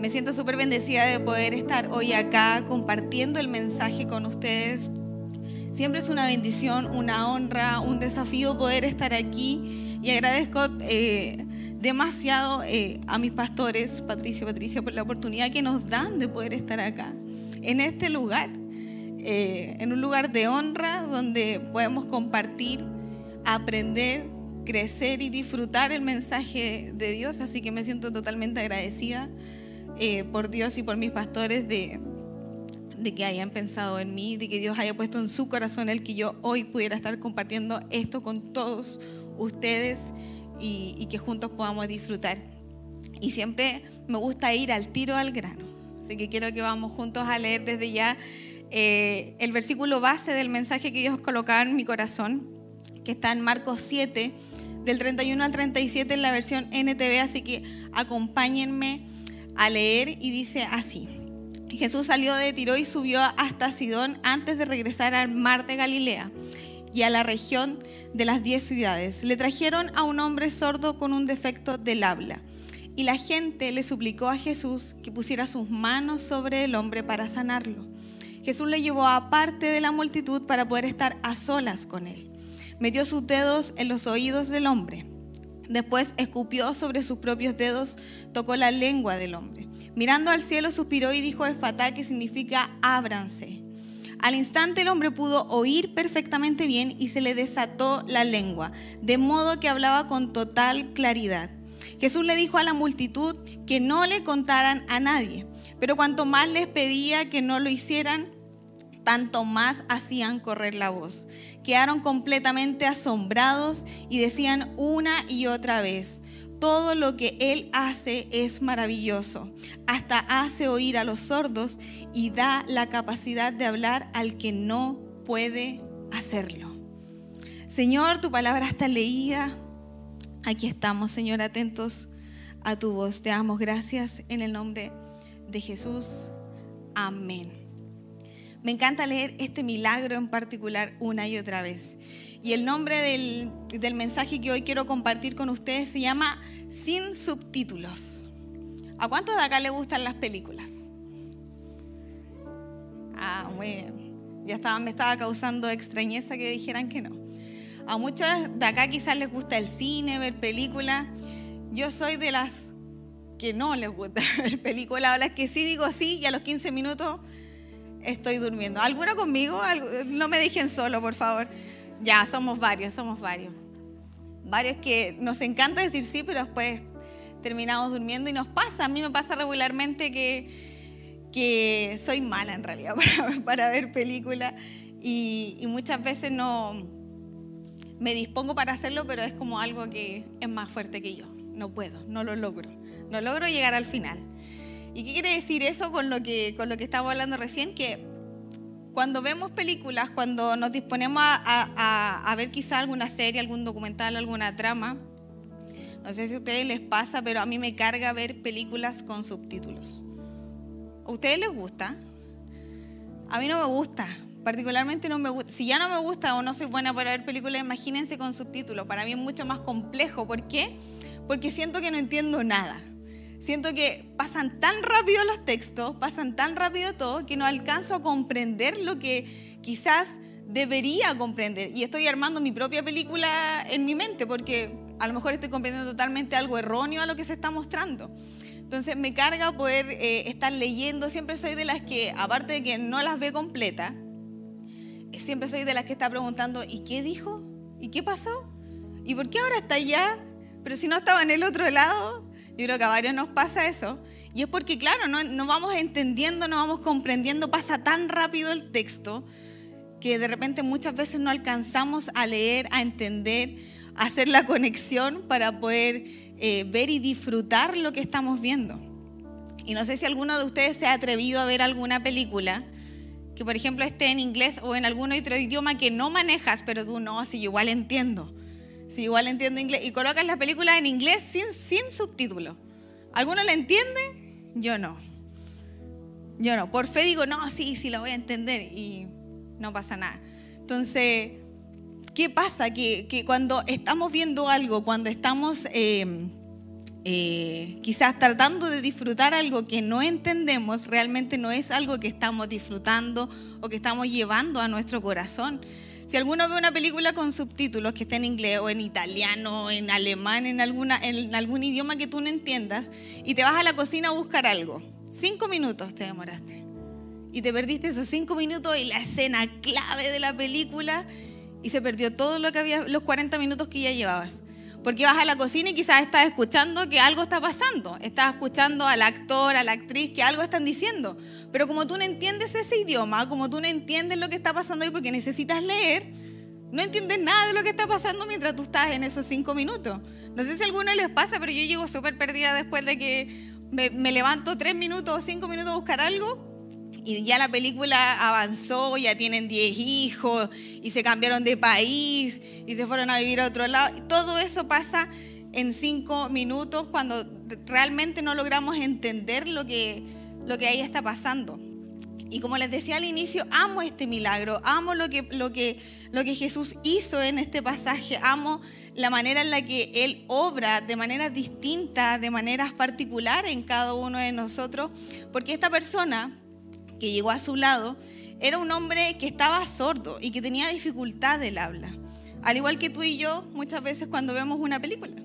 Me siento súper bendecida de poder estar hoy acá compartiendo el mensaje con ustedes. Siempre es una bendición, una honra, un desafío poder estar aquí y agradezco eh, demasiado eh, a mis pastores, Patricio, Patricia, por la oportunidad que nos dan de poder estar acá, en este lugar, eh, en un lugar de honra donde podemos compartir, aprender, crecer y disfrutar el mensaje de Dios. Así que me siento totalmente agradecida eh, por Dios y por mis pastores de, de que hayan pensado en mí, de que Dios haya puesto en su corazón el que yo hoy pudiera estar compartiendo esto con todos ustedes y, que juntos podamos disfrutar. Y siempre me gusta ir al tiro al grano. Así que quiero que vamos juntos a leer desde ya eh, el versículo base del mensaje que Dios colocaba en mi corazón, que está en Marcos 7, del 31 al 37 en la versión NTV. Así que acompáñenme a leer y dice así. Jesús salió de Tiro y subió hasta Sidón antes de regresar al mar de Galilea y a la región de las diez ciudades. Le trajeron a un hombre sordo con un defecto del habla. Y la gente le suplicó a Jesús que pusiera sus manos sobre el hombre para sanarlo. Jesús le llevó aparte de la multitud para poder estar a solas con él. Metió sus dedos en los oídos del hombre Después escupió sobre sus propios dedos, tocó la lengua del hombre. Mirando al cielo, suspiró y dijo Efatá, que significa ábranse. Al instante el hombre pudo oír perfectamente bien y se le desató la lengua, de modo que hablaba con total claridad. Jesús le dijo a la multitud que no le contaran a nadie, pero cuanto más les pedía que no lo hicieran, tanto más hacían correr la voz quedaron completamente asombrados y decían una y otra vez, todo lo que Él hace es maravilloso. Hasta hace oír a los sordos y da la capacidad de hablar al que no puede hacerlo. Señor, tu palabra está leída. Aquí estamos, Señor, atentos a tu voz. Te damos gracias en el nombre de Jesús. Amén. Me encanta leer este milagro en particular una y otra vez. Y el nombre del, mensaje que hoy quiero compartir con ustedes se llama Sin subtítulos. ¿A cuántos de acá le gustan las películas? Ah, muy bien. Ya estaba, me estaba causando extrañeza que dijeran que no. A muchos de acá quizás les gusta el cine, ver películas. Yo soy de las que no les gusta ver películas, o las que sí digo sí y a los 15 minutos estoy durmiendo. ¿Alguno conmigo? No me dejen solo, por favor. Ya, somos varios, somos varios. Varios que nos encanta decir sí, pero después terminamos durmiendo y nos pasa. A mí me pasa regularmente que, que soy mala en realidad para, ver películas y, y muchas veces no me dispongo para hacerlo, pero es como algo que es más fuerte que yo. No puedo, no lo logro. No logro llegar al final. ¿Y qué quiere decir eso con lo que, con lo que estaba hablando recién? Que cuando vemos películas, cuando nos disponemos a, a, ver quizá alguna serie, algún documental, alguna trama, no sé si a ustedes les pasa, pero a mí me carga ver películas con subtítulos. ¿A ustedes les gusta? A mí no me gusta. Particularmente no me gusta. Si ya no me gusta o no soy buena para ver películas, imagínense con subtítulos. Para mí es mucho más complejo. ¿Por qué? Porque siento que no entiendo nada. Siento que pasan tan rápido los textos, pasan tan rápido todo, que no alcanzo a comprender lo que quizás debería comprender. Y estoy armando mi propia película en mi mente, porque a lo mejor estoy comprendiendo totalmente algo erróneo a lo que se está mostrando. Entonces me carga poder eh, estar leyendo. Siempre soy de las que, aparte de que no las ve completa, siempre soy de las que está preguntando, ¿y qué dijo? ¿Y qué pasó? ¿Y por qué ahora está allá? Pero si no estaba en el otro lado. Yo creo que a varios nos pasa eso. Y es porque, claro, no, vamos entendiendo, no vamos comprendiendo, pasa tan rápido el texto que de repente muchas veces no alcanzamos a leer, a entender, a hacer la conexión para poder eh, ver y disfrutar lo que estamos viendo. Y no sé si alguno de ustedes se ha atrevido a ver alguna película que, por ejemplo, esté en inglés o en algún otro idioma que no manejas, pero tú no, si yo igual entiendo. Sí, igual entiendo inglés. Y colocas la película en inglés sin, sin subtítulos. ¿Alguno la entiende? Yo no. Yo no. Por fe digo, no, sí, sí, la voy a entender. Y no pasa nada. Entonces, ¿qué pasa? Que, cuando estamos viendo algo, cuando estamos eh, eh, quizás tratando de disfrutar algo que no entendemos, realmente no es algo que estamos disfrutando o que estamos llevando a nuestro corazón. Si alguno ve una película con subtítulos que está en inglés o en italiano, en alemán, en, alguna, en algún idioma que tú no entiendas, y te vas a la cocina a buscar algo, cinco minutos te demoraste. Y te perdiste esos cinco minutos y la escena clave de la película y se perdió todo lo que había, los 40 minutos que ya llevabas. Porque vas a la cocina y quizás estás escuchando que algo está pasando. Estás escuchando al actor, a la actriz, que algo están diciendo. Pero como tú no entiendes ese idioma, como tú no entiendes lo que está pasando ahí porque necesitas leer, no entiendes nada de lo que está pasando mientras tú estás en esos cinco minutos. No sé si a alguno les pasa, pero yo llego súper perdida después de que me, me levanto tres minutos o cinco minutos a buscar algo y ya la película avanzó, ya tienen 10 hijos y se cambiaron de país y se fueron a vivir a otro lado. Todo eso pasa en 5 minutos cuando realmente no logramos entender lo que, lo que ahí está pasando. Y como les decía al inicio, amo este milagro, amo lo que, lo, que, lo que Jesús hizo en este pasaje, amo la manera en la que Él obra de maneras distintas, de maneras particulares en cada uno de nosotros, porque esta persona que llegó a su lado, era un hombre que estaba sordo y que tenía dificultad del habla. Al igual que tú y yo, muchas veces cuando vemos una película,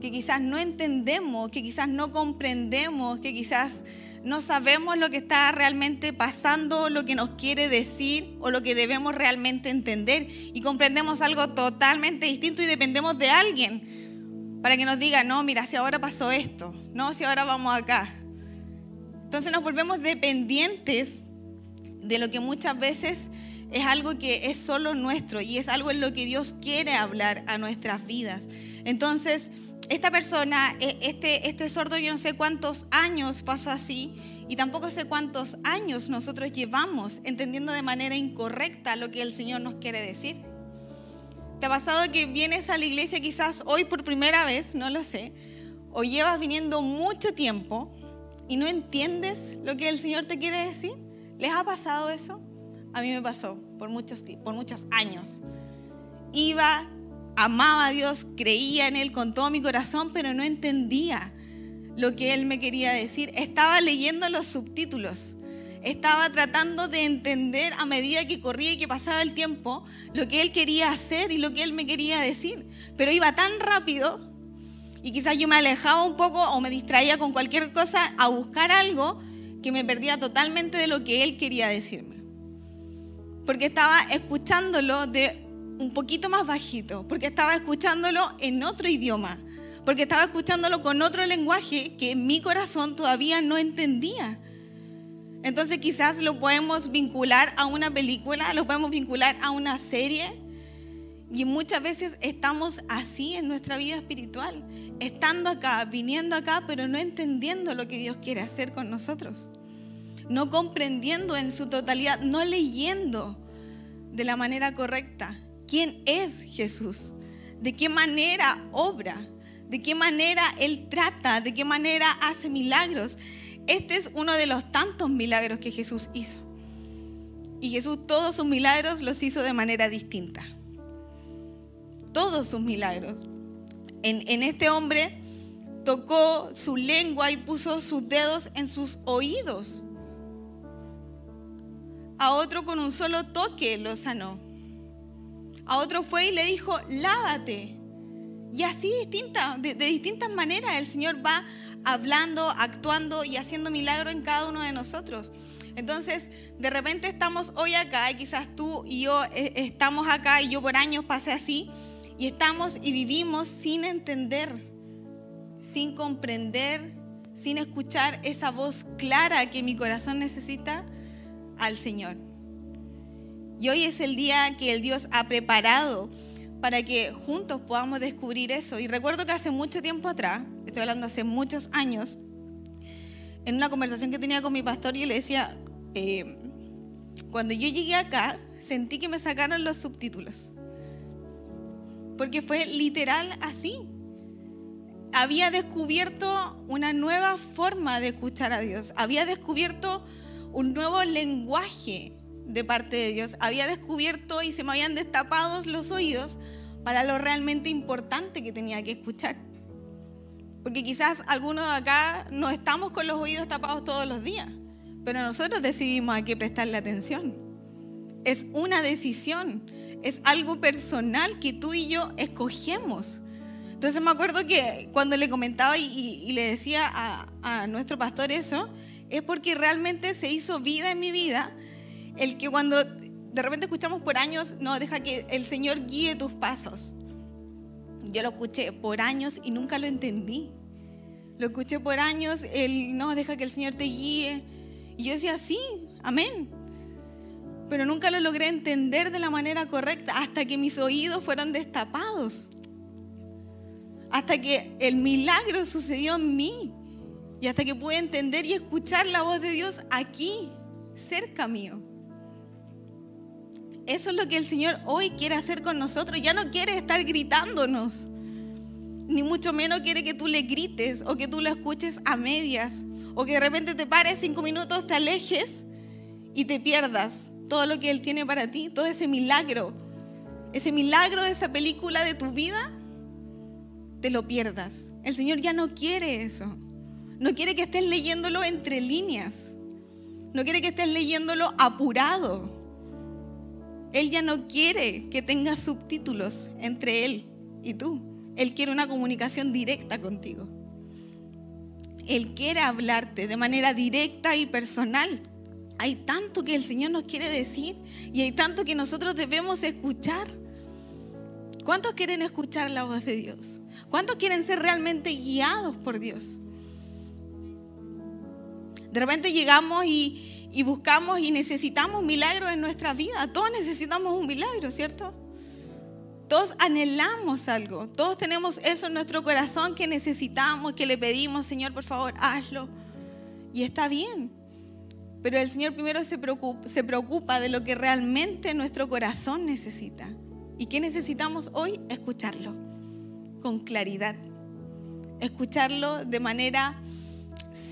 que quizás no entendemos, que quizás no comprendemos, que quizás no sabemos lo que está realmente pasando, lo que nos quiere decir o lo que debemos realmente entender y comprendemos algo totalmente distinto y dependemos de alguien para que nos diga, no, mira, si ahora pasó esto, no, si ahora vamos acá. Entonces nos volvemos dependientes de lo que muchas veces es algo que es solo nuestro y es algo en lo que Dios quiere hablar a nuestras vidas. Entonces, esta persona, e, este, este sordo, yo no sé cuántos años pasó así y tampoco sé cuántos años nosotros llevamos entendiendo de manera incorrecta lo que el Señor nos quiere decir. ¿Te ha pasado que vienes a la iglesia quizás hoy por primera vez, no lo sé, o llevas viniendo mucho tiempo y no entiendes lo que el Señor te quiere decir? ¿Les ha pasado eso? A mí me pasó por muchos, por muchos años. Iba, amaba a Dios, creía en Él con todo mi corazón, pero no entendía lo que Él me quería decir. Estaba leyendo los subtítulos. Estaba tratando de entender a medida que corría y que pasaba el tiempo lo que Él quería hacer y lo que Él me quería decir. Pero iba tan rápido y quizás yo me alejaba un poco o me distraía con cualquier cosa a buscar algo que me perdía totalmente de lo que él quería decirme. Porque estaba escuchándolo de un poquito más bajito, porque estaba escuchándolo en otro idioma, porque estaba escuchándolo con otro lenguaje que mi corazón todavía no entendía. Entonces quizás lo podemos vincular a una película, lo podemos vincular a una serie, y muchas veces estamos así en nuestra vida espiritual, estando acá, viniendo acá, pero no entendiendo lo que Dios quiere hacer con nosotros. No comprendiendo en su totalidad, no leyendo de la manera correcta quién es Jesús, de qué manera obra, de qué manera Él trata, de qué manera hace milagros. Este es uno de los tantos milagros que Jesús hizo. Y Jesús todos sus milagros los hizo de manera distinta todos sus milagros. En, este hombre tocó su lengua y puso sus dedos en sus oídos. A otro con un solo toque lo sanó. A otro fue y le dijo, lávate. Y así distinta, de, de distintas maneras el Señor va hablando, actuando y haciendo milagros en cada uno de nosotros. Entonces, de repente estamos hoy acá y quizás tú y yo eh, estamos acá y yo por años pasé así y estamos y vivimos sin entender, sin comprender, sin escuchar esa voz clara que mi corazón necesita al Señor. Y hoy es el día que el Dios ha preparado para que juntos podamos descubrir eso. Y recuerdo que hace mucho tiempo atrás, estoy hablando hace muchos años, en una conversación que tenía con mi pastor, yo le decía, eh, cuando yo llegué acá, sentí que me sacaron los subtítulos porque fue literal así. Había descubierto una nueva forma de escuchar a Dios, había descubierto un nuevo lenguaje de parte de Dios, había descubierto y se me habían destapado los oídos para lo realmente importante que tenía que escuchar. Porque quizás algunos de acá no estamos con los oídos tapados todos los días, pero nosotros decidimos a qué prestarle atención. Es una decisión, es algo personal que tú y yo escogemos. Entonces me acuerdo que cuando le comentaba y, le decía a, a nuestro pastor eso, es porque realmente se hizo vida en mi vida el que cuando de repente escuchamos por años, no, deja que el Señor guíe tus pasos. Yo lo escuché por años y nunca lo entendí. Lo escuché por años, el no, deja que el Señor te guíe. Y yo decía, sí, amén. Pero nunca lo logré entender de la manera correcta hasta que mis oídos fueron destapados. Hasta que el milagro sucedió en mí. Y hasta que pude entender y escuchar la voz de Dios aquí, cerca mío. Eso es lo que el Señor hoy quiere hacer con nosotros. Ya no quiere estar gritándonos. Ni mucho menos quiere que tú le grites o que tú lo escuches a medias. O que de repente te pares cinco minutos, te alejes y te pierdas todo lo que Él tiene para ti. Todo ese milagro. Ese milagro de esa película de tu vida, te lo pierdas. El Señor ya no quiere eso. No quiere que estés leyéndolo entre líneas. No quiere que estés leyéndolo apurado. Él ya no quiere que tengas subtítulos entre Él y tú. Él quiere una comunicación directa contigo. Él quiere hablarte de manera directa y personal. Hay tanto que el Señor nos quiere decir y hay tanto que nosotros debemos escuchar. ¿Cuántos quieren escuchar la voz de Dios? ¿Cuántos quieren ser realmente guiados por Dios? De repente llegamos y, buscamos y necesitamos milagros en nuestra vida. Todos necesitamos un milagro, ¿cierto? Todos anhelamos algo, todos tenemos eso en nuestro corazón que necesitamos, que le pedimos, Señor, por favor, hazlo. Y está bien. Pero el Señor primero se preocupa, de lo que realmente nuestro corazón necesita. ¿Y qué necesitamos hoy? Escucharlo con claridad. Escucharlo de manera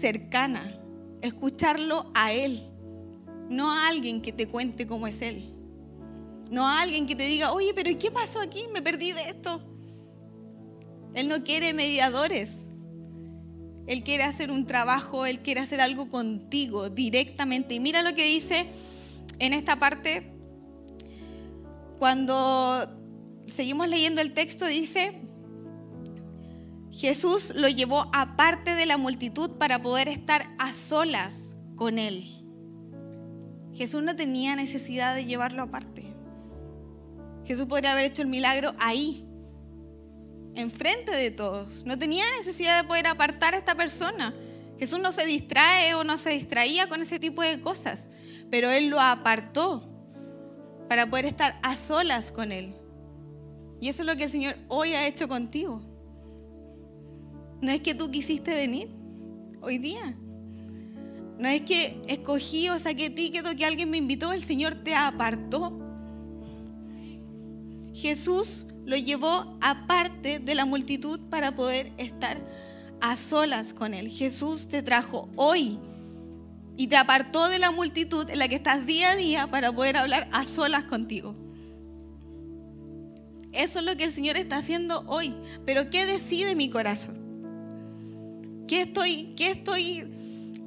cercana. Escucharlo a Él no a alguien que te cuente cómo es Él. No a alguien que te diga, oye, pero ¿y qué pasó aquí? Me perdí de esto. Él no quiere mediadores. Él quiere hacer un trabajo, Él quiere hacer algo contigo directamente. Y mira lo que dice en esta parte, cuando seguimos leyendo el texto, dice, Jesús lo llevó aparte de la multitud para poder estar a solas con Él. Jesús no tenía necesidad de llevarlo aparte. Jesús podría haber hecho el milagro ahí, enfrente de todos. No tenía necesidad de poder apartar a esta persona. Jesús no se distrae o no se distraía con ese tipo de cosas, pero Él lo apartó para poder estar a solas con Él. Y eso es lo que el Señor hoy ha hecho contigo. No es que tú quisiste venir hoy día. No es que escogí o saqué ticket que alguien me invitó, el Señor te apartó. Jesús lo llevó aparte de la multitud para poder estar a solas con Él. Jesús te trajo hoy y te apartó de la multitud en la que estás día a día para poder hablar a solas contigo. Eso es lo que el Señor está haciendo hoy. Pero ¿qué decide mi corazón? ¿Qué estoy, qué estoy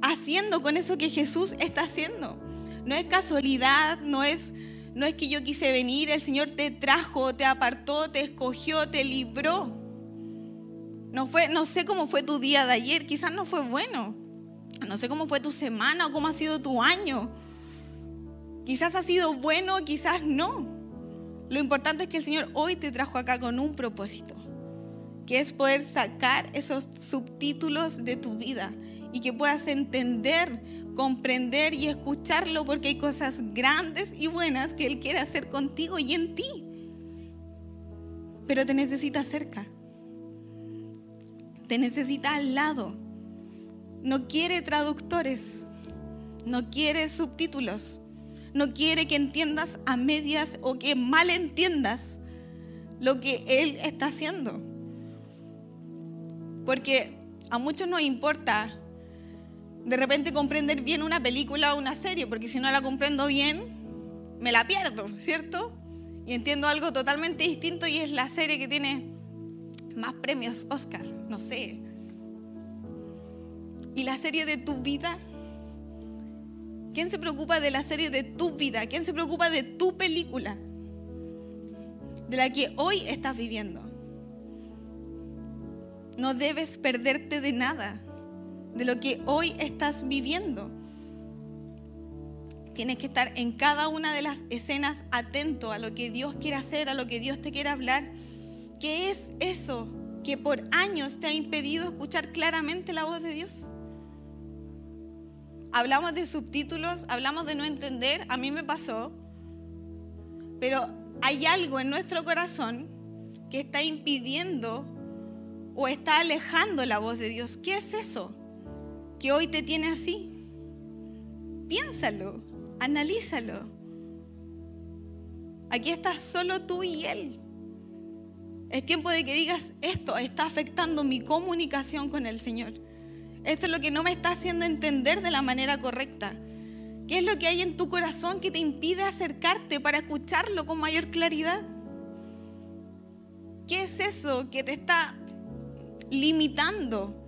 haciendo con eso que Jesús está haciendo. No es casualidad, no es, no es que yo quise venir, el Señor te trajo, te apartó, te escogió, te libró. No, fue, no sé cómo fue tu día de ayer, quizás no fue bueno. No sé cómo fue tu semana o cómo ha sido tu año. Quizás ha sido bueno, quizás no. Lo importante es que el Señor hoy te trajo acá con un propósito, que es poder sacar esos subtítulos de tu vida y que puedas entender, comprender y escucharlo porque hay cosas grandes y buenas que Él quiere hacer contigo y en ti. Pero te necesita cerca. Te necesita al lado. No quiere traductores. No quiere subtítulos. No quiere que entiendas a medias o que mal entiendas lo que Él está haciendo. Porque a muchos nos importa de repente comprender bien una película o una serie, porque si no la comprendo bien, me la pierdo, ¿cierto? Y entiendo algo totalmente distinto y es la serie que tiene más premios Oscar, no sé, ¿Y la serie de tu vida? ¿Quién se preocupa de la serie de tu vida? ¿Quién se preocupa de tu película? De la que hoy estás viviendo. No debes perderte de nada, de lo que hoy estás viviendo. Tienes que estar en cada una de las escenas atento a lo que Dios quiere hacer, a lo que Dios te quiere hablar. ¿Qué es eso que por años te ha impedido escuchar claramente la voz de Dios? Hablamos de subtítulos, hablamos de no entender, a mí me pasó, pero hay algo en nuestro corazón que está impidiendo o está alejando la voz de Dios. ¿Qué es eso que hoy te tiene así? Piénsalo, analízalo. Aquí estás solo tú y Él. Es tiempo de que digas, esto está afectando mi comunicación con el Señor. Esto es lo que no me está haciendo entender de la manera correcta. ¿Qué es lo que hay en tu corazón que te impide acercarte para escucharlo con mayor claridad? ¿Qué es eso que te está limitando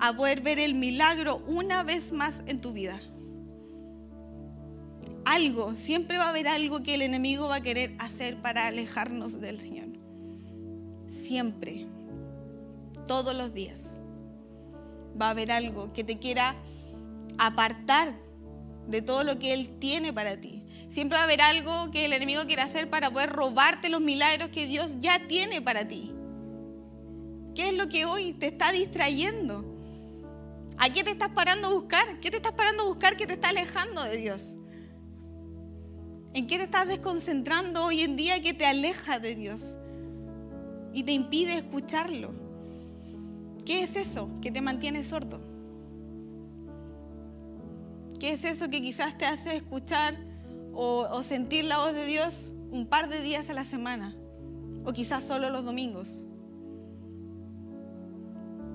a poder ver el milagro una vez más en tu vida? Algo, siempre va a haber algo que el enemigo va a querer hacer para alejarnos del Señor. Siempre, todos los días va a haber algo que te quiera apartar de todo lo que Él tiene para ti. Siempre va a haber algo que el enemigo quiere hacer para poder robarte los milagros que Dios ya tiene para ti. ¿Qué es lo que hoy te está distrayendo? ¿A qué te estás parando a buscar? ¿Qué te estás parando a buscar que te está alejando de Dios? ¿En qué te estás desconcentrando hoy en día que te aleja de Dios y te impide escucharlo? ¿Qué es eso que te mantiene sordo? ¿Qué es eso que quizás te hace escuchar o, sentir la voz de Dios un par de días a la semana? O quizás solo los domingos.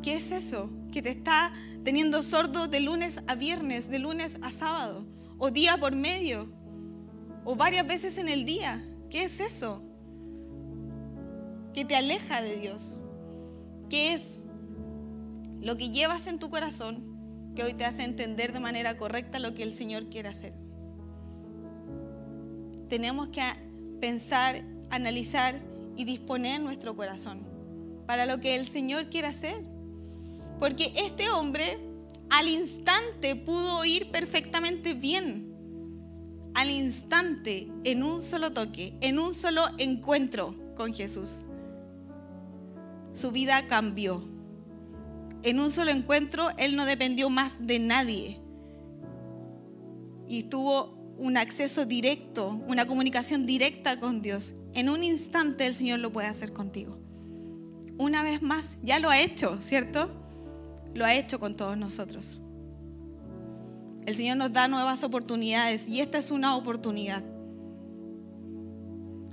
¿Qué es eso que te está teniendo sordo de lunes a viernes, de lunes a sábado? O día por medio. O varias veces en el día. ¿Qué es eso? Que te aleja de Dios. ¿Qué es lo que llevas en tu corazón que hoy te hace entender de manera correcta lo que el Señor quiere hacer. Tenemos que pensar, analizar y disponer nuestro corazón para lo que el Señor quiere hacer. Porque este hombre al instante pudo oír perfectamente bien. Al instante, en un solo toque, en un solo encuentro con Jesús. Su vida cambió en un solo encuentro, él no dependió más de nadie. Y tuvo un acceso directo, una comunicación directa con Dios. En un instante el Señor lo puede hacer contigo. Una vez más, ya lo ha hecho, ¿cierto? Lo ha hecho con todos nosotros. El Señor nos da nuevas oportunidades y esta es una oportunidad.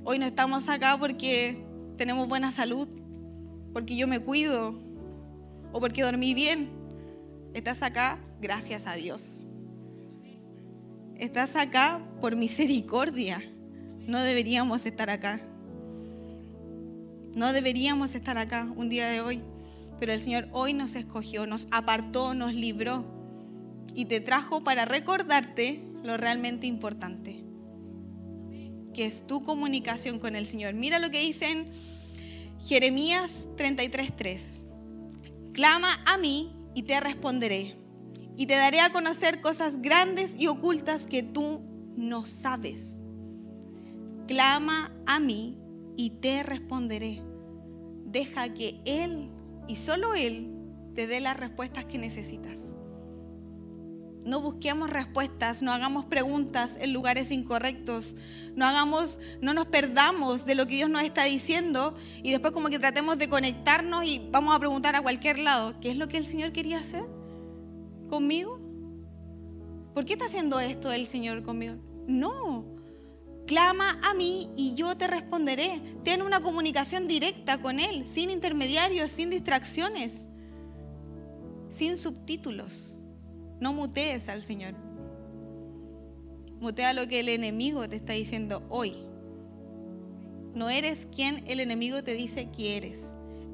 Hoy no estamos acá porque tenemos buena salud, porque yo me cuido, o porque dormí bien. Estás acá gracias a Dios. Estás acá por misericordia. No deberíamos estar acá. No deberíamos estar acá un día de hoy. Pero el Señor hoy nos escogió, nos apartó, nos libró y te trajo para recordarte lo realmente importante, que es tu comunicación con el Señor. Mira lo que dice en Jeremías 33:3. Clama a mí y te responderé. Y te daré a conocer cosas grandes y ocultas que tú no sabes. Clama a mí y te responderé. Deja que Él y solo Él te dé las respuestas que necesitas. No busquemos respuestas, no hagamos preguntas en lugares incorrectos, no hagamos, no nos perdamos de lo que Dios nos está diciendo y después como que tratemos de conectarnos y vamos a preguntar a cualquier lado, ¿qué es lo que el Señor quería hacer conmigo? ¿Por qué está haciendo esto el Señor conmigo? No. Clama a mí y yo te responderé. Ten una comunicación directa con Él, sin intermediarios, sin distracciones, sin subtítulos. No mutees al Señor. Mutea lo que el enemigo te está diciendo hoy. No eres quien el enemigo te dice que eres.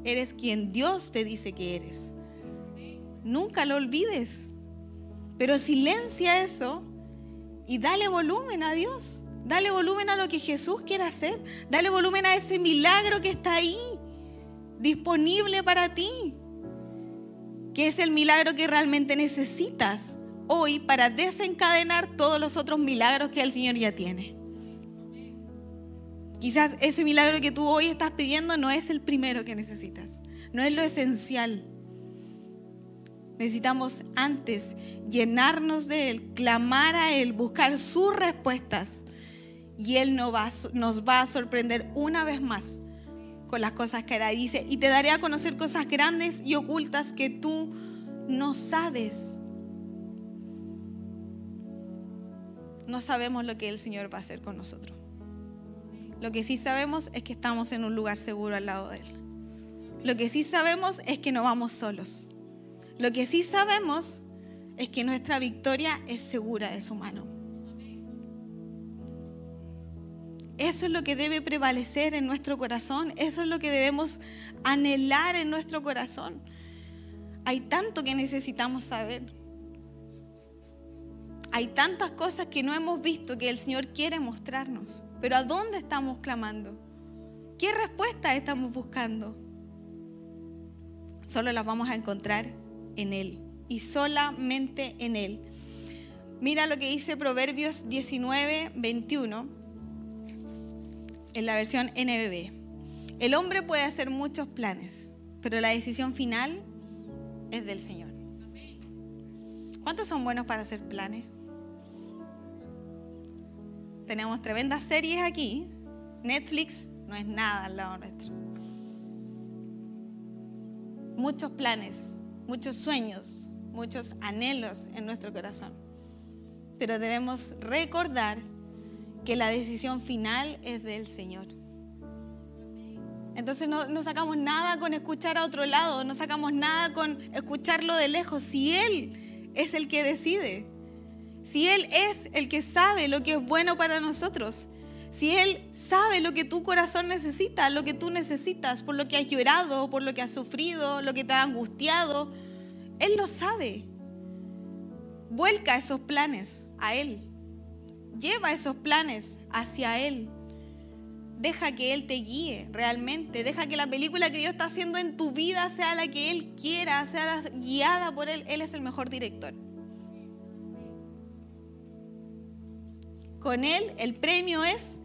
Eres quien Dios te dice que eres. Nunca lo olvides. Pero silencia eso y dale volumen a Dios. Dale volumen a lo que Jesús quiere hacer. Dale volumen a ese milagro que está ahí, disponible para ti. Que es el milagro que realmente necesitas hoy para desencadenar todos los otros milagros que el Señor ya tiene. Quizás ese milagro que tú hoy estás pidiendo no es el primero que necesitas, no es lo esencial. Necesitamos antes llenarnos de Él, clamar a Él, buscar sus respuestas. Y Él nos va, nos va a sorprender una vez más con las cosas que hará. Dice, y te daré a conocer cosas grandes y ocultas que tú no sabes. No sabemos lo que el Señor va a hacer con nosotros. Lo que sí sabemos es que estamos en un lugar seguro al lado de Él. Lo que sí sabemos es que no vamos solos. Lo que sí sabemos es que nuestra victoria es segura de su mano. Eso es lo que debe prevalecer en nuestro corazón. Eso es lo que debemos anhelar en nuestro corazón. Hay tanto que necesitamos saber. Hay tantas cosas que no hemos visto que el Señor quiere mostrarnos. Pero ¿a dónde estamos clamando? ¿Qué respuesta estamos buscando? Solo las vamos a encontrar en Él y solamente en Él. Mira lo que dice Proverbios 19, 21 en la versión NBB. El hombre puede hacer muchos planes, pero la decisión final es del Señor. ¿Cuántos son buenos para hacer planes? Tenemos tremendas series aquí. Netflix no es nada al lado nuestro. Muchos planes, muchos sueños, muchos anhelos en nuestro corazón. Pero debemos recordar que la decisión final es del Señor. Entonces no, no, sacamos nada con escuchar a otro lado, no sacamos nada con escucharlo de lejos, si Él es el que decide. Si Él es el que sabe lo que es bueno para nosotros, si Él sabe lo que tu corazón necesita, lo que tú necesitas, por lo que has llorado, por lo que has sufrido, lo que te ha angustiado, Él lo sabe. Vuelca esos planes a Él. Lleva esos planes hacia Él. Deja que Él te guíe realmente. Deja que la película que Dios está haciendo en tu vida sea la que Él quiera, sea guiada por Él. Él es el mejor director. Con Él el premio es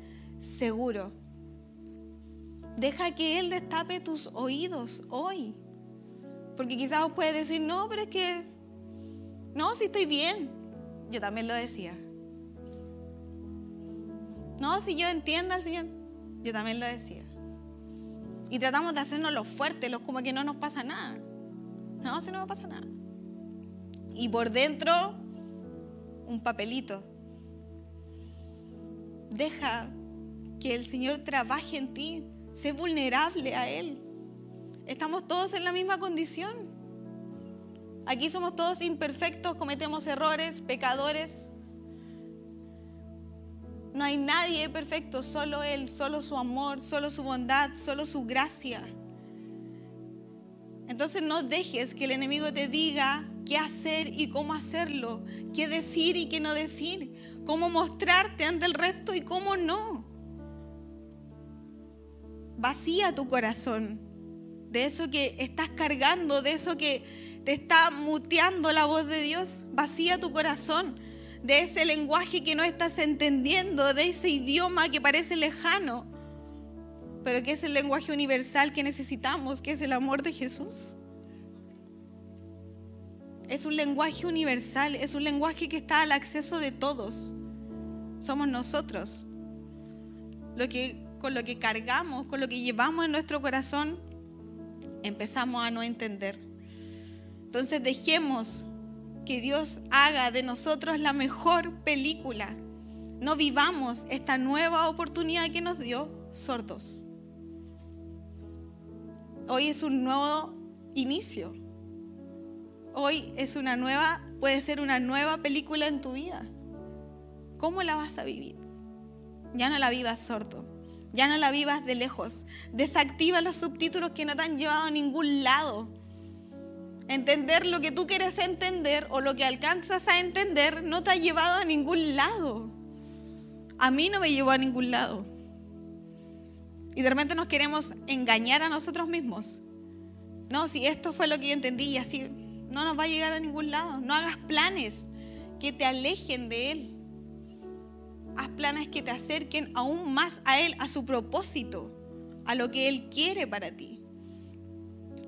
seguro. Deja que Él destape tus oídos hoy. Porque quizás puedes decir, no, pero es que, no, si estoy bien. Yo también lo decía. No, si yo entiendo al Señor. Yo también lo decía. Y tratamos de hacernos los fuertes, los como que no nos pasa nada. No, si no me pasa nada. Y por dentro, un papelito Deja que el Señor trabaje en ti. Sé vulnerable a Él. Estamos todos en la misma condición. Aquí somos todos imperfectos, cometemos errores, pecadores. No hay nadie perfecto, solo Él, solo su amor, solo su bondad, solo su gracia. Entonces no dejes que el enemigo te diga qué hacer y cómo hacerlo, qué decir y qué no decir cómo mostrarte ante el resto y cómo no. Vacía tu corazón de eso que estás cargando, de eso que te está muteando la voz de Dios. Vacía tu corazón de ese lenguaje que no estás entendiendo, de ese idioma que parece lejano, pero que es el lenguaje universal que necesitamos, que es el amor de Jesús. Es un lenguaje universal, es un lenguaje que está al acceso de todos. Somos nosotros. Lo que, con lo que cargamos, con lo que llevamos en nuestro corazón, empezamos a no entender. Entonces dejemos que Dios haga de nosotros la mejor película. No vivamos esta nueva oportunidad que nos dio sordos. Hoy es un nuevo inicio. Hoy es una nueva, puede ser una nueva película en tu vida. ¿Cómo la vas a vivir? Ya no la vivas sordo, ya no la vivas de lejos. Desactiva los subtítulos que no te han llevado a ningún lado. Entender lo que tú quieres entender o lo que alcanzas a entender no te ha llevado a ningún lado. A mí no me llevó a ningún lado. Y de repente nos queremos engañar a nosotros mismos. No, si esto fue lo que yo entendí y así no nos va a llegar a ningún lado. No hagas planes que te alejen de Él. Haz planes que te acerquen aún más a Él, a su propósito, a lo que Él quiere para ti.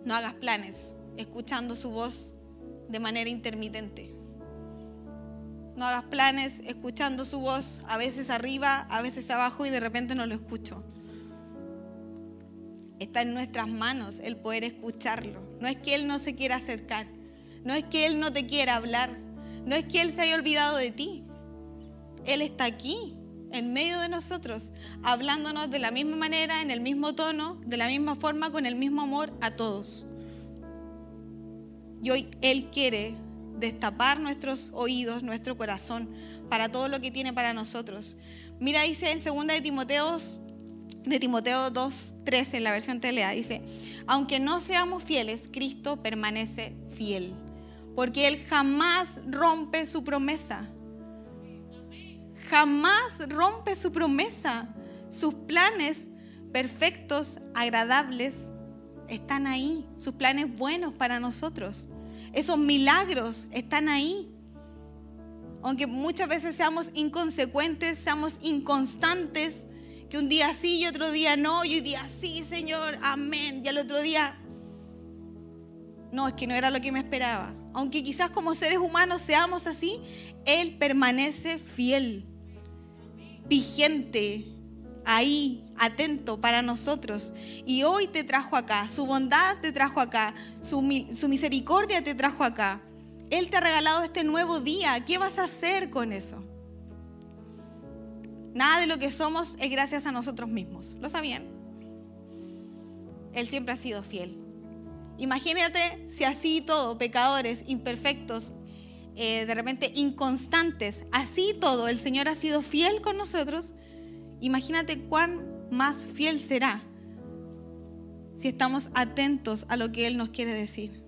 No hagas planes escuchando su voz de manera intermitente. No hagas planes escuchando su voz, a veces arriba, a veces abajo y de repente no lo escucho. Está en nuestras manos el poder escucharlo. No es que Él no se quiera acercar. No es que Él no te quiera hablar. No es que Él se haya olvidado de ti. Él está aquí, en medio de nosotros, hablándonos de la misma manera, en el mismo tono, de la misma forma, con el mismo amor a todos. Y hoy Él quiere destapar nuestros oídos, nuestro corazón, para todo lo que tiene para nosotros. Mira, dice en 2 de Timoteo de Timoteo 2.13 en la versión telea, dice, aunque no seamos fieles, Cristo permanece fiel, porque Él jamás rompe su promesa. Jamás rompe su promesa. Sus planes perfectos, agradables, están ahí. Sus planes buenos para nosotros. Esos milagros están ahí. Aunque muchas veces seamos inconsecuentes, seamos inconstantes, que un día sí y otro día no, y un día sí, Señor, amén, y al otro día, no, es que no era lo que me esperaba. Aunque quizás como seres humanos seamos así, Él permanece fiel, vigente, ahí, atento para nosotros. Y hoy te trajo acá, su bondad te trajo acá, su, su misericordia te trajo acá. Él te ha regalado este nuevo día. ¿Qué vas a hacer con eso? Nada de lo que somos es gracias a nosotros mismos. ¿Lo sabían? Él siempre ha sido fiel. Imagínate si así todo, pecadores, imperfectos, eh, de repente inconstantes, así todo, el Señor ha sido fiel con nosotros. Imagínate cuán más fiel será si estamos atentos a lo que Él nos quiere decir.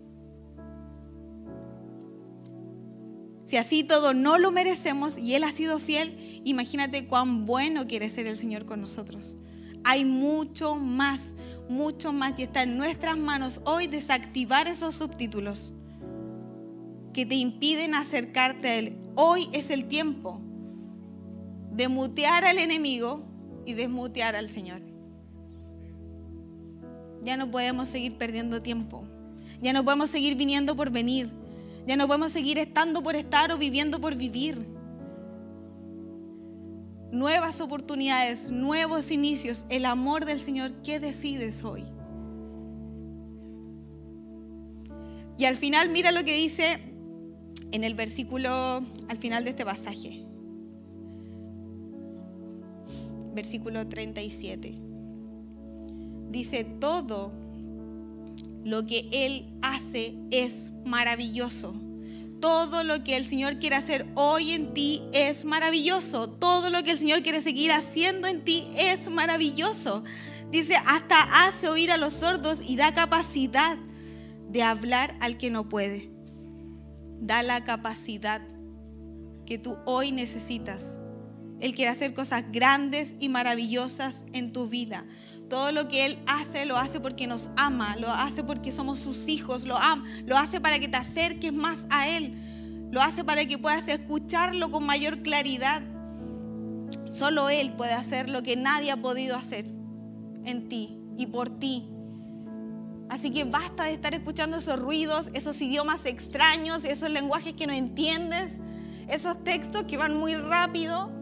Si así todo no lo merecemos y Él ha sido fiel, imagínate cuán bueno quiere ser el Señor con nosotros. Hay mucho más, mucho más y está en nuestras manos hoy desactivar esos subtítulos que te impiden acercarte a Él. Hoy es el tiempo de mutear al enemigo y desmutear al Señor. Ya no podemos seguir perdiendo tiempo. Ya no podemos seguir viniendo por venir. Ya no podemos seguir estando por estar o viviendo por vivir. Nuevas oportunidades, nuevos inicios, el amor del Señor. ¿Qué decides hoy? Y al final mira lo que dice en el versículo, al final de este pasaje. Versículo 37. Dice, todo lo que Él hace es maravilloso. Todo lo que el Señor quiere hacer hoy en ti es maravilloso. Todo lo que el Señor quiere seguir haciendo en ti es maravilloso. Dice, hasta hace oír a los sordos y da capacidad de hablar al que no puede. Da la capacidad que tú hoy necesitas. Él quiere hacer cosas grandes y maravillosas en tu vida. Todo lo que Él hace lo hace porque nos ama, lo hace porque somos sus hijos, lo, ama, lo hace para que te acerques más a Él, lo hace para que puedas escucharlo con mayor claridad. Solo Él puede hacer lo que nadie ha podido hacer en ti y por ti. Así que basta de estar escuchando esos ruidos, esos idiomas extraños, esos lenguajes que no entiendes, esos textos que van muy rápido.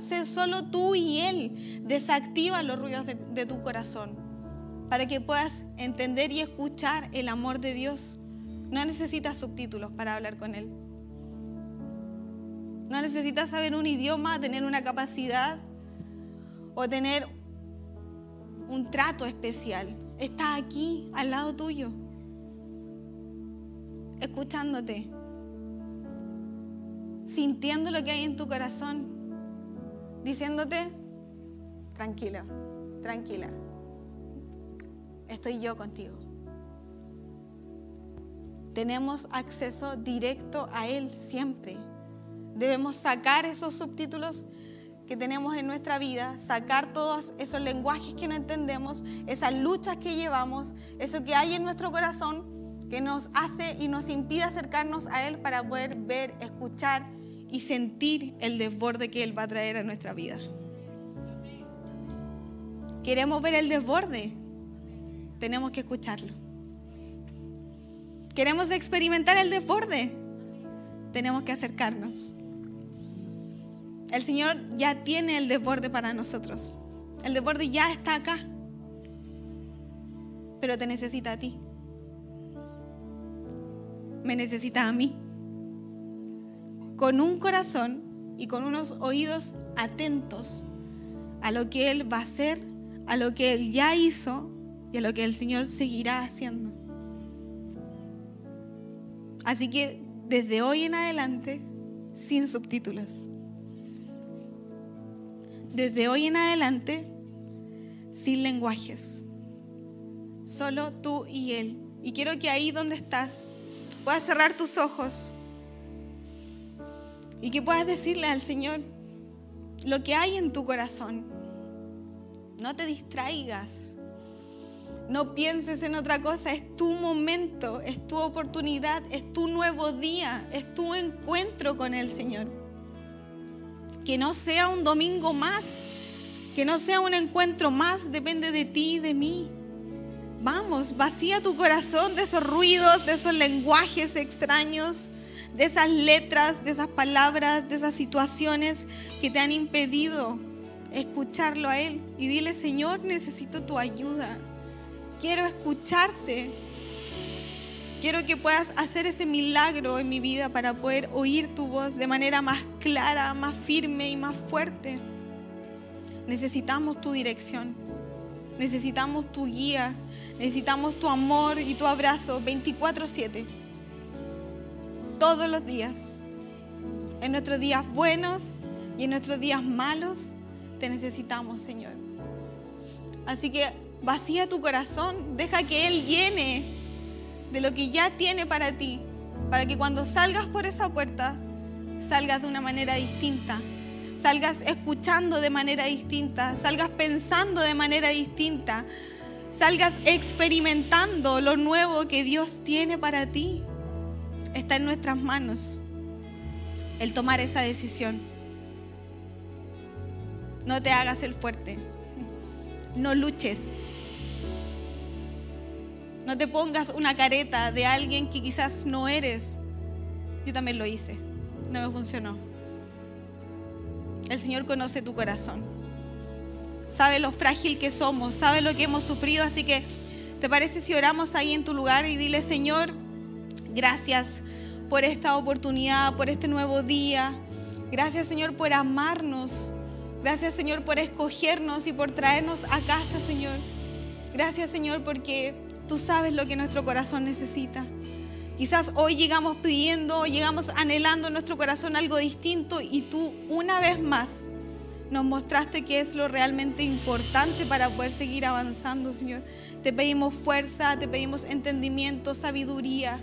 Sé solo tú y Él. Desactiva los ruidos de, tu corazón para que puedas entender y escuchar el amor de Dios. No necesitas subtítulos para hablar con Él. No necesitas saber un idioma, tener una capacidad o tener un trato especial. Está aquí, al lado tuyo, escuchándote, sintiendo lo que hay en tu corazón diciéndote, tranquila, tranquila, estoy yo contigo. tenemos acceso directo a Él siempre. Debemos sacar esos subtítulos que tenemos en nuestra vida, sacar todos esos lenguajes que no entendemos, esas luchas que llevamos, eso que hay en nuestro corazón que nos hace y nos impide acercarnos a Él para poder ver, escuchar y sentir el desborde que Él va a traer a nuestra vida. Queremos ver el desborde, tenemos que escucharlo. Queremos experimentar el desborde, tenemos que acercarnos. El Señor ya tiene el desborde para nosotros. El desborde ya está acá. Pero te necesita a ti. Me necesita a mí. Con un corazón y con unos oídos atentos a lo que Él va a hacer, a lo que Él ya hizo y a lo que el Señor seguirá haciendo. Así que desde hoy en adelante, sin subtítulos desde hoy en adelante sin lenguajes. Solo tú y Él. Y quiero que ahí donde estás puedas cerrar tus ojos y que puedas decirle al Señor lo que hay en tu corazón. No te distraigas. No pienses en otra cosa. Es tu momento, es tu oportunidad, es tu nuevo día, es tu encuentro con el Señor que no sea un domingo más, que no sea un encuentro más, depende de ti y de mí. Vamos, vacía tu corazón de esos ruidos, de esos lenguajes extraños, de esas letras, de esas palabras, de esas situaciones que te han impedido escucharlo a Él. Y dile, Señor, necesito tu ayuda. Quiero escucharte. Quiero que puedas hacer ese milagro en mi vida para poder oír tu voz de manera más clara, más firme y más fuerte. Necesitamos tu dirección. Necesitamos tu guía. Necesitamos tu amor y tu abrazo 24/7. Todos los días. En nuestros días buenos y en nuestros días malos te necesitamos, Señor. Así que vacía tu corazón. Deja que Él llene de lo que ya tiene para ti, para que cuando salgas por esa puerta, salgas de una manera distinta, salgas escuchando de manera distinta, salgas pensando de manera distinta, salgas experimentando lo nuevo que Dios tiene para ti. Está en nuestras manos el tomar esa decisión. No te hagas el fuerte. No luches. No te pongas una careta de alguien que quizás no eres. Yo también lo hice. No me funcionó. El Señor conoce tu corazón. Sabe lo frágil que somos, sabe lo que hemos sufrido. Así que, ¿te parece si oramos ahí en tu lugar y dile, Señor, gracias por esta oportunidad, por este nuevo día? Gracias, Señor, por amarnos. Gracias, Señor, por escogernos y por traernos a casa, Señor. Gracias, Señor, porque Tú sabes lo que nuestro corazón necesita. Quizás hoy llegamos pidiendo, llegamos anhelando en nuestro corazón algo distinto y tú una vez más nos mostraste que es lo realmente importante para poder seguir avanzando, Señor. Te pedimos fuerza, te pedimos entendimiento, sabiduría,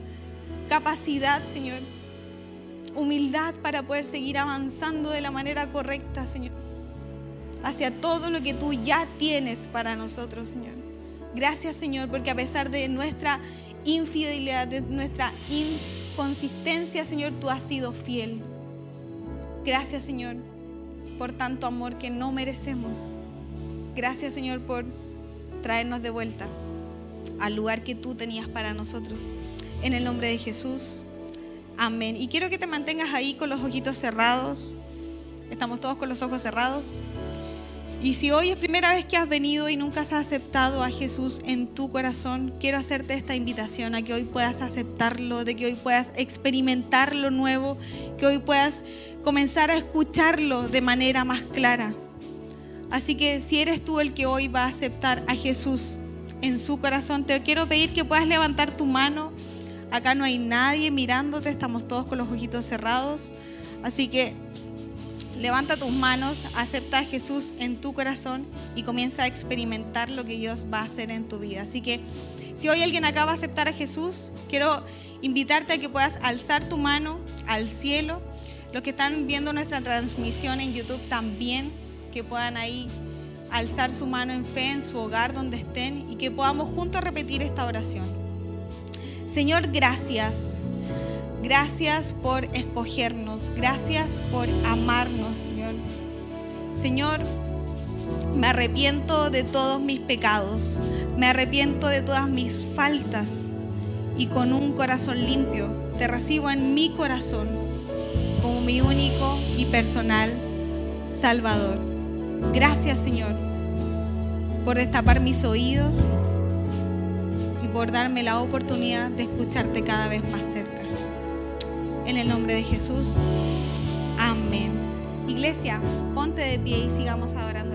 capacidad, Señor. Humildad para poder seguir avanzando de la manera correcta, Señor. Hacia todo lo que tú ya tienes para nosotros, Señor. Gracias Señor, porque a pesar de nuestra infidelidad, de nuestra inconsistencia, Señor, tú has sido fiel. Gracias Señor por tanto amor que no merecemos. Gracias Señor por traernos de vuelta al lugar que tú tenías para nosotros. En el nombre de Jesús. Amén. Y quiero que te mantengas ahí con los ojitos cerrados. Estamos todos con los ojos cerrados. Y si hoy es primera vez que has venido y nunca has aceptado a Jesús en tu corazón, quiero hacerte esta invitación a que hoy puedas aceptarlo, de que hoy puedas experimentar lo nuevo, que hoy puedas comenzar a escucharlo de manera más clara. Así que si eres tú el que hoy va a aceptar a Jesús en su corazón, te quiero pedir que puedas levantar tu mano. Acá no hay nadie mirándote, estamos todos con los ojitos cerrados. Así que levanta tus manos, acepta a Jesús en tu corazón y comienza a experimentar lo que Dios va a hacer en tu vida. Así que si hoy alguien acaba de aceptar a Jesús, quiero invitarte a que puedas alzar tu mano al cielo. Los que están viendo nuestra transmisión en YouTube también, que puedan ahí alzar su mano en fe en su hogar donde estén y que podamos juntos repetir esta oración. Señor, gracias. Gracias por escogernos. Gracias por amarnos, Señor. Señor, me arrepiento de todos mis pecados. Me arrepiento de todas mis faltas. Y con un corazón limpio te recibo en mi corazón como mi único y personal Salvador. Gracias, Señor, por destapar mis oídos por darme la oportunidad de escucharte cada vez más cerca. En el nombre de Jesús. Amén. Iglesia, ponte de pie y sigamos adorando.